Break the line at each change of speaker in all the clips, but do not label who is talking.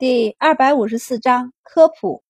第二百五十四章科普，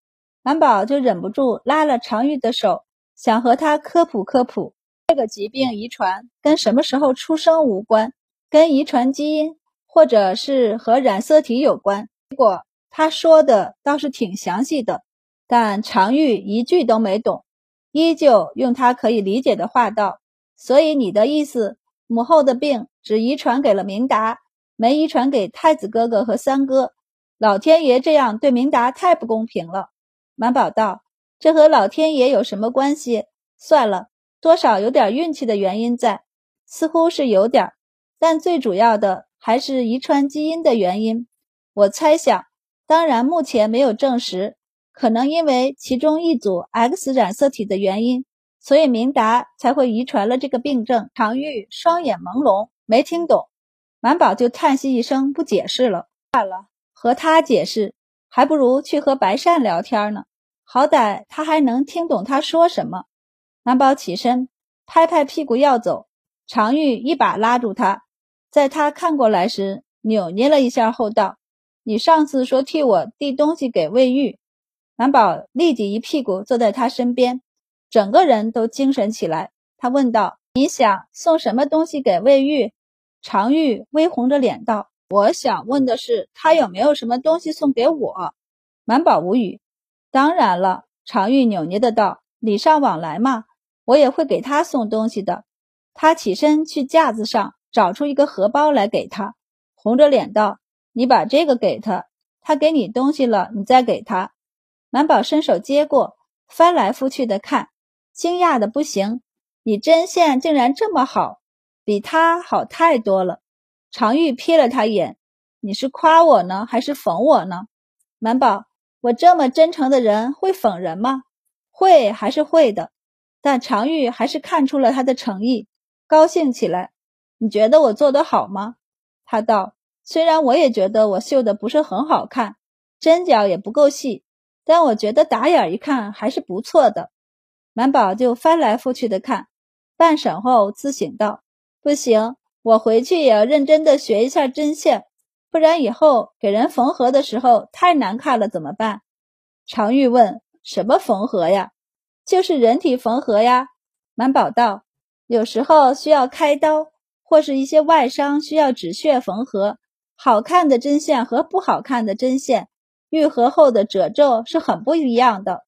满宝就忍不住拉了常玉的手，想和他科普科普。这个疾病遗传跟什么时候出生无关，跟遗传基因或者是和染色体有关。结果他说的倒是挺详细的，但常玉一句都没懂，依旧用他可以理解的话道：“所以你的意思，母后的病只遗传给了明达，没遗传给太子哥哥和三哥。”老天爷这样对明达太不公平了。满宝道：“这和老天爷有什么关系？算了，多少有点运气的原因在，似乎是有点，但最主要的还是遗传基因的原因。我猜想，当然目前没有证实，可能因为其中一组 X 染色体的原因，所以明达才会遗传了这个病症。”常玉双眼朦胧，没听懂。满宝就叹息一声，不解释了。算了。和他解释，还不如去和白善聊天呢。好歹他还能听懂他说什么。南宝起身，拍拍屁股要走，常玉一把拉住他，在他看过来时，扭捏了一下后道：“你上次说替我递东西给魏玉。”南宝立即一屁股坐在他身边，整个人都精神起来。他问道：“你想送什么东西给魏玉？”常玉微红着脸道。我想问的是，他有没有什么东西送给我？满宝无语。当然了，常玉扭捏的道：“礼尚往来嘛，我也会给他送东西的。”他起身去架子上找出一个荷包来给他，红着脸道：“你把这个给他，他给你东西了，你再给他。”满宝伸手接过，翻来覆去的看，惊讶的不行：“你针线竟然这么好，比他好太多了。”常玉瞥了他一眼：“你是夸我呢，还是讽我呢？”满宝，我这么真诚的人会讽人吗？会，还是会的。但常玉还是看出了他的诚意，高兴起来。你觉得我做得好吗？他道：“虽然我也觉得我绣的不是很好看，针脚也不够细，但我觉得打眼一看还是不错的。”满宝就翻来覆去的看，半晌后自省道：“不行。”我回去也要认真的学一下针线，不然以后给人缝合的时候太难看了，怎么办？常玉问：“什么缝合呀？”“就是人体缝合呀。”满宝道：“有时候需要开刀，或是一些外伤需要止血缝合。好看的针线和不好看的针线，愈合后的褶皱是很不一样的。”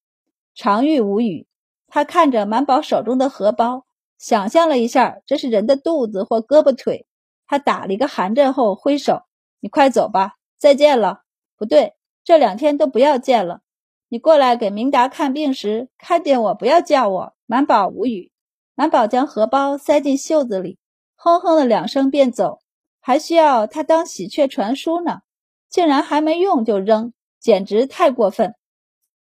常玉无语，他看着满宝手中的荷包。想象了一下，这是人的肚子或胳膊腿。他打了一个寒战后挥手：“你快走吧，再见了。”不对，这两天都不要见了。你过来给明达看病时，看见我不要叫我。满宝无语。满宝将荷包塞进袖子里，哼哼了两声便走。还需要他当喜鹊传书呢，竟然还没用就扔，简直太过分。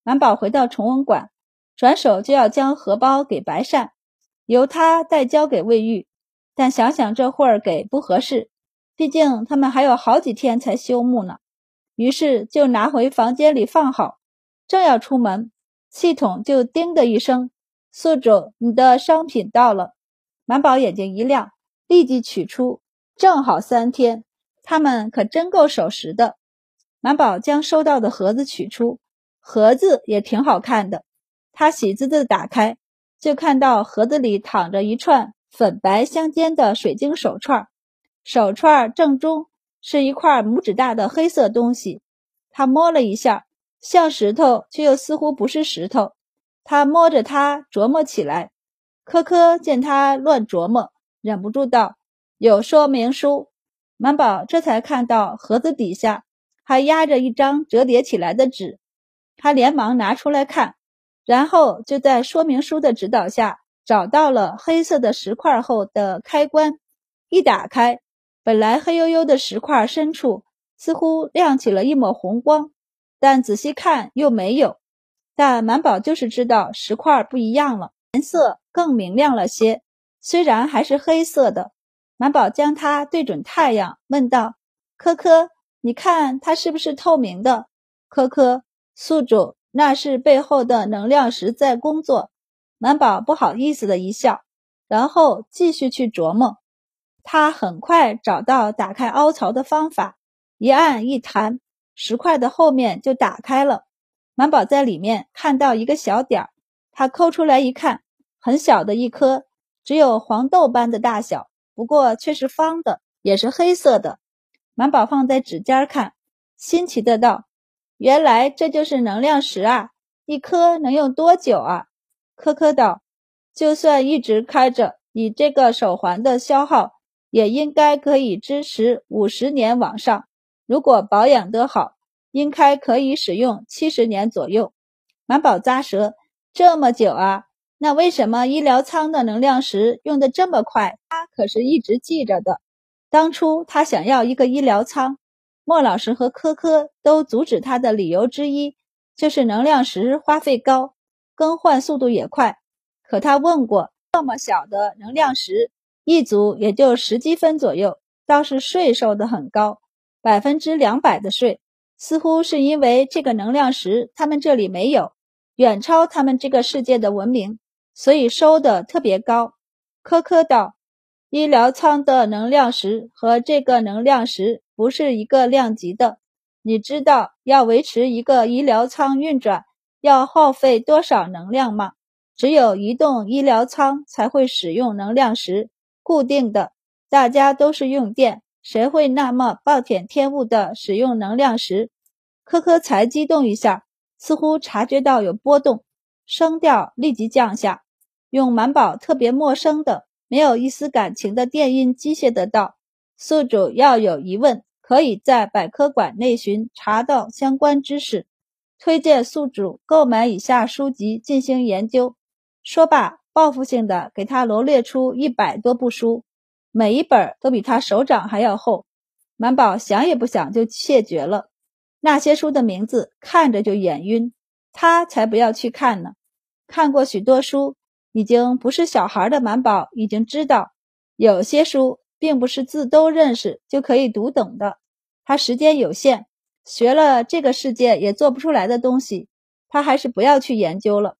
满宝回到崇文馆，转手就要将荷包给白善。由他代交给魏玉，但想想这会儿给不合适，毕竟他们还有好几天才休沐呢。于是就拿回房间里放好，正要出门，系统就叮的一声：“宿主，你的商品到了。”满宝眼睛一亮，立即取出，正好三天，他们可真够守时的。满宝将收到的盒子取出，盒子也挺好看的，他喜滋滋打开。就看到盒子里躺着一串粉白相间的水晶手串，手串正中是一块拇指大的黑色东西。他摸了一下，像石头，却又似乎不是石头。他摸着它琢磨起来。科科见他乱琢磨，忍不住道：“有说明书。”满宝这才看到盒子底下还压着一张折叠起来的纸，他连忙拿出来看。然后就在说明书的指导下，找到了黑色的石块后的开关，一打开，本来黑黝黝的石块深处似乎亮起了一抹红光，但仔细看又没有。但满宝就是知道石块不一样了，颜色更明亮了些，虽然还是黑色的。满宝将它对准太阳，问道：“科科，你看它是不是透明的？”科科，宿主。那是背后的能量石在工作。满宝不好意思的一笑，然后继续去琢磨。他很快找到打开凹槽的方法，一按一弹，石块的后面就打开了。满宝在里面看到一个小点儿，他抠出来一看，很小的一颗，只有黄豆般的大小，不过却是方的，也是黑色的。满宝放在指尖看，新奇的道：“原来这就是能量石啊！一颗能用多久啊？”科科道：“就算一直开着，你这个手环的消耗，也应该可以支持五十年往上。如果保养得好。”应该可以使用七十年左右。满宝咂舌，这么久啊？那为什么医疗舱的能量石用的这么快？他可是一直记着的。当初他想要一个医疗舱，莫老师和科科都阻止他的理由之一，就是能量石花费高，更换速度也快。可他问过，这么小的能量石，一组也就十积分左右，倒是税收的很高，百分之两百的税。似乎是因为这个能量石他们这里没有，远超他们这个世界的文明，所以收的特别高。科科道，医疗舱的能量石和这个能量石不是一个量级的。你知道要维持一个医疗舱运转要耗费多少能量吗？只有移动医疗舱才会使用能量石，固定的，大家都是用电。谁会那么暴殄天物的使用能量石？科科才激动一下，似乎察觉到有波动，声调立即降下，用满宝特别陌生的、没有一丝感情的电音机械的道：“宿主要有疑问，可以在百科馆内寻查到相关知识，推荐宿主购买以下书籍进行研究。”说罢，报复性的给他罗列出一百多部书。每一本都比他手掌还要厚，满宝想也不想就谢绝了。那些书的名字看着就眼晕，他才不要去看呢。看过许多书，已经不是小孩的满宝已经知道，有些书并不是字都认识就可以读懂的。他时间有限，学了这个世界也做不出来的东西，他还是不要去研究了，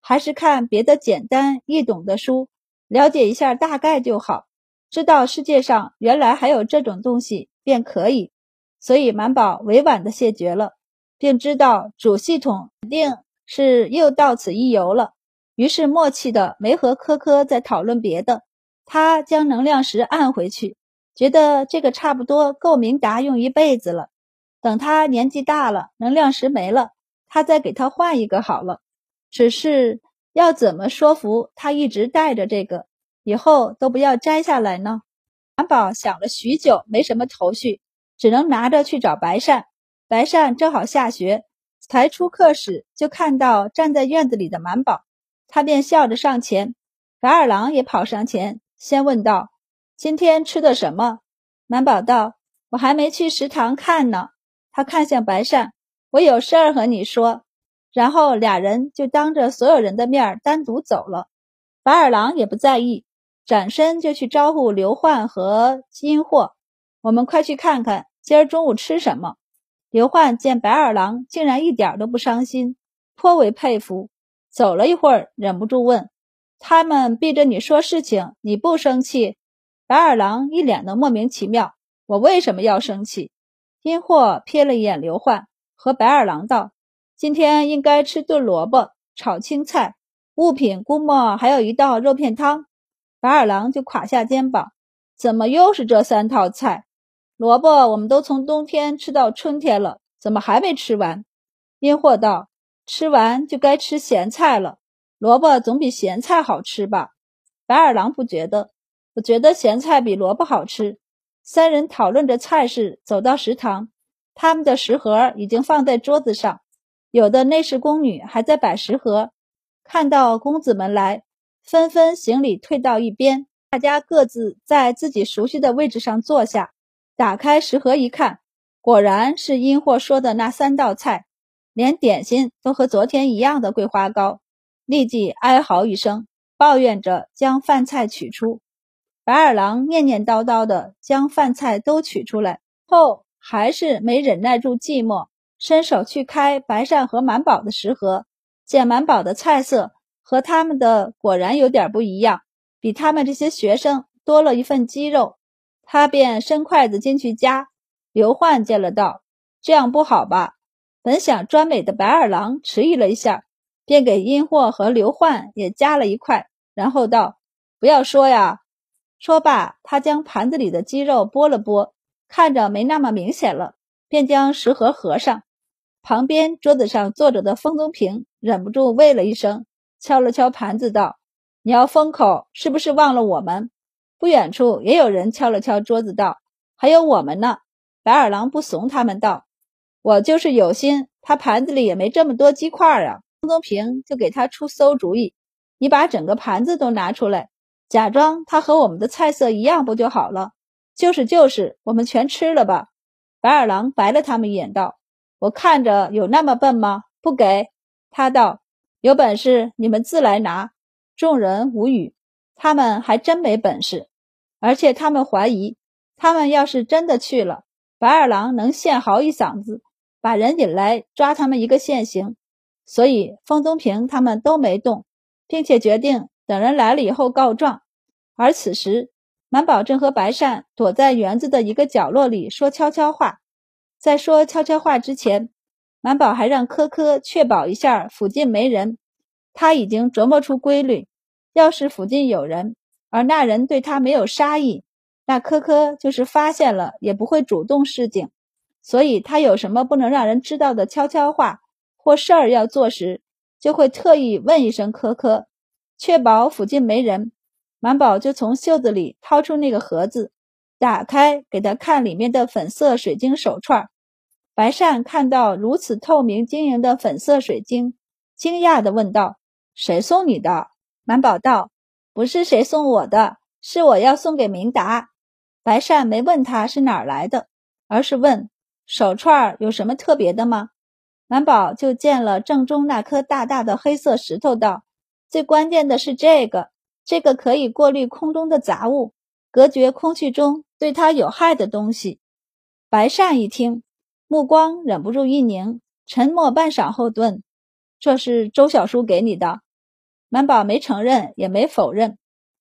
还是看别的简单易懂的书，了解一下大概就好。知道世界上原来还有这种东西便可以，所以满宝委婉的谢绝了，并知道主系统肯定是又到此一游了，于是默契的没和科科再讨论别的。他将能量石按回去，觉得这个差不多够明达用一辈子了。等他年纪大了，能量石没了，他再给他换一个好了。只是要怎么说服他一直带着这个？以后都不要摘下来呢。满宝想了许久，没什么头绪，只能拿着去找白善。白善正好下学，才出课时就看到站在院子里的满宝，他便笑着上前。白二郎也跑上前，先问道：“今天吃的什么？”满宝道：“我还没去食堂看呢。”他看向白善：“我有事儿和你说。”然后俩人就当着所有人的面单独走了。白二郎也不在意。转身就去招呼刘焕和金货，我们快去看看今儿中午吃什么。刘焕见白二郎竟然一点都不伤心，颇为佩服。走了一会儿，忍不住问：“他们逼着你说事情，你不生气？”白二郎一脸的莫名其妙：“我为什么要生气？”金货瞥了一眼刘焕，和白二郎道：“今天应该吃炖萝卜炒青菜，物品估摸还有一道肉片汤。”白二郎就垮下肩膀，怎么又是这三套菜？萝卜我们都从冬天吃到春天了，怎么还没吃完？阴货道：“吃完就该吃咸菜了，萝卜总比咸菜好吃吧？”白二郎不觉得，觉得咸菜比萝卜好吃。三人讨论着菜式，走到食堂，他们的食盒已经放在桌子上，有的内侍宫女还在摆食盒。看到公子们来。纷纷行礼，退到一边。大家各自在自己熟悉的位置上坐下。打开食盒一看，果然是殷货说的那三道菜，连点心都和昨天一样的桂花糕。立即哀嚎一声，抱怨着将饭菜取出。白二郎念念叨叨的将饭菜都取出来后，还是没忍耐住寂寞，伸手去开白善和满宝的食盒，见满宝的菜色。和他们的果然有点不一样，比他们这些学生多了一份鸡肉，他便伸筷子进去夹。刘焕见了道：“这样不好吧？本想专美的白二郎迟疑了一下，便给阴货和刘焕也夹了一块，然后道：“不要说呀。”说罢，他将盘子里的鸡肉拨了拨，看着没那么明显了，便将食盒合上。旁边桌子上坐着的风宗平忍不住喂了一声，敲了敲盘子道：“你要封口，是不是忘了我们？”不远处也有人敲了敲桌子道：“还有我们呢。”白二郎不怂他们道：“我就是有心，他盘子里也没这么多鸡块啊。”风宗平就给他出馊主意：“你把整个盘子都拿出来，假装它和我们的菜色一样，不就好了？”“就是就是，我们全吃了吧。”白二郎白了他们一眼道。我看着有那么笨吗？不给他道，有本事你们自来拿。众人无语，他们还真没本事，而且他们怀疑，他们要是真的去了，白二郎能现嚎一嗓子，把人引来抓他们一个现行。所以风宗平他们都没动，并且决定等人来了以后告状。而此时，满宝正和白善躲在园子的一个角落里说悄悄话。在说悄悄话之前，满宝还让科科确保一下附近没人。他已经琢磨出规律：要是附近有人，而那人对他没有杀意，那科科就是发现了也不会主动示警。所以，他有什么不能让人知道的悄悄话或事儿要做时，就会特意问一声科科，确保附近没人。满宝就从袖子里掏出那个盒子。打开，给他看里面的粉色水晶手串。白善看到如此透明晶莹的粉色水晶，惊讶地问道：“谁送你的？”满宝道：“不是谁送我的，是我要送给明达。”白善没问他是哪儿来的，而是问：“手串有什么特别的吗？”满宝就见了正中那颗大大的黑色石头，道：“最关键的是这个，这个可以过滤空中的杂物，隔绝空气中。”对它有害的东西，白善一听，目光忍不住一凝，沉默半晌后顿：“这是周小叔给你的。”满宝没承认，也没否认，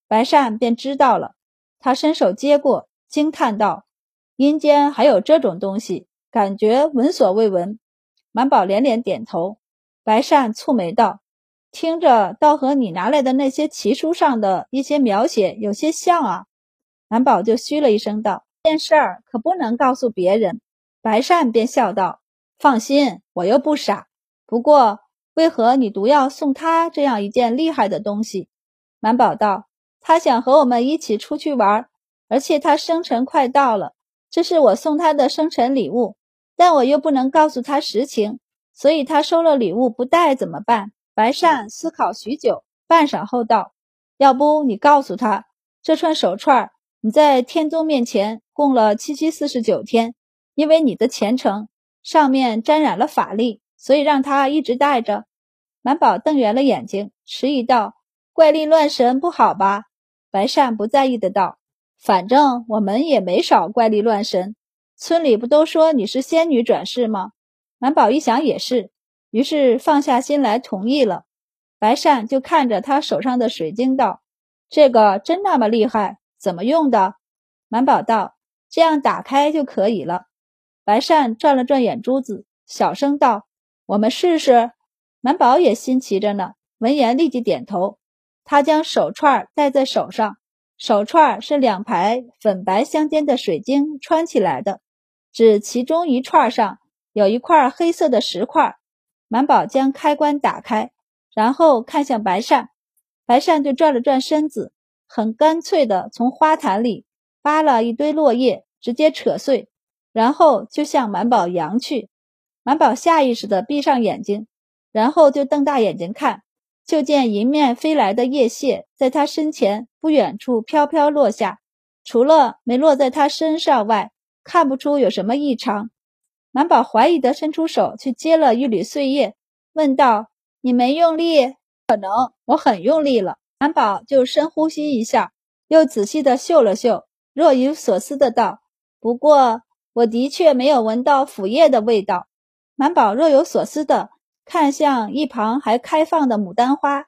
白善便知道了。他伸手接过，惊叹道：“阴间还有这种东西，感觉闻所未闻。”满宝连连点头。白善蹙眉道：“听着，倒和你拿来的那些奇书上的一些描写有些像啊。”满宝就嘘了一声，道：“这件事儿可不能告诉别人。”白善便笑道：“放心，我又不傻。不过，为何你独要送他这样一件厉害的东西？”满宝道：“他想和我们一起出去玩，而且他生辰快到了，这是我送他的生辰礼物。但我又不能告诉他实情，所以他收了礼物不带怎么办？”白善思考许久，半晌后道：“要不你告诉他，这串手串。”你在天宗面前供了七七四十九天，因为你的虔诚上面沾染了法力，所以让他一直带着。满宝瞪圆了眼睛，迟疑道：“怪力乱神不好吧？”白善不在意的道：“反正我们也没少怪力乱神，村里不都说你是仙女转世吗？”满宝一想也是，于是放下心来同意了。白善就看着他手上的水晶道：“这个真那么厉害？”怎么用的？满宝道：“这样打开就可以了。”白善转了转眼珠子，小声道：“我们试试。”满宝也新奇着呢，闻言立即点头。他将手串戴在手上，手串是两排粉白相间的水晶穿起来的，指其中一串上有一块黑色的石块。满宝将开关打开，然后看向白善，白善就转了转身子。很干脆的从花坛里扒了一堆落叶，直接扯碎，然后就向满宝扬去。满宝下意识的闭上眼睛，然后就瞪大眼睛看，就见迎面飞来的叶屑在他身前不远处飘飘落下，除了没落在他身上外，看不出有什么异常。满宝怀疑的伸出手去接了一缕碎叶，问道：“你没用力？可能我很用力了。”满宝就深呼吸一下，又仔细的嗅了嗅，若有所思的道：“不过我的确没有闻到腐叶的味道。”满宝若有所思的看向一旁还开放的牡丹花，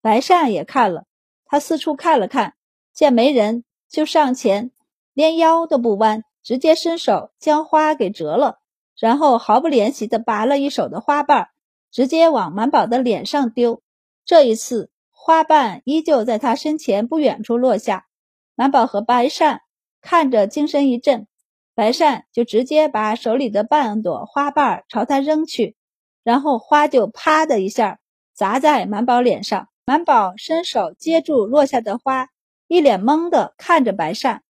白善也看了，他四处看了看，见没人，就上前，连腰都不弯，直接伸手将花给折了，然后毫不怜惜地拔了一手的花瓣，直接往满宝的脸上丢。这一次，花瓣依旧在他身前不远处落下。满宝和白善看着，精神一振，白善就直接把手里的半朵花瓣朝他扔去，然后花就啪的一下砸在满宝脸上。满宝伸手接住落下的花，一脸懵的看着白善。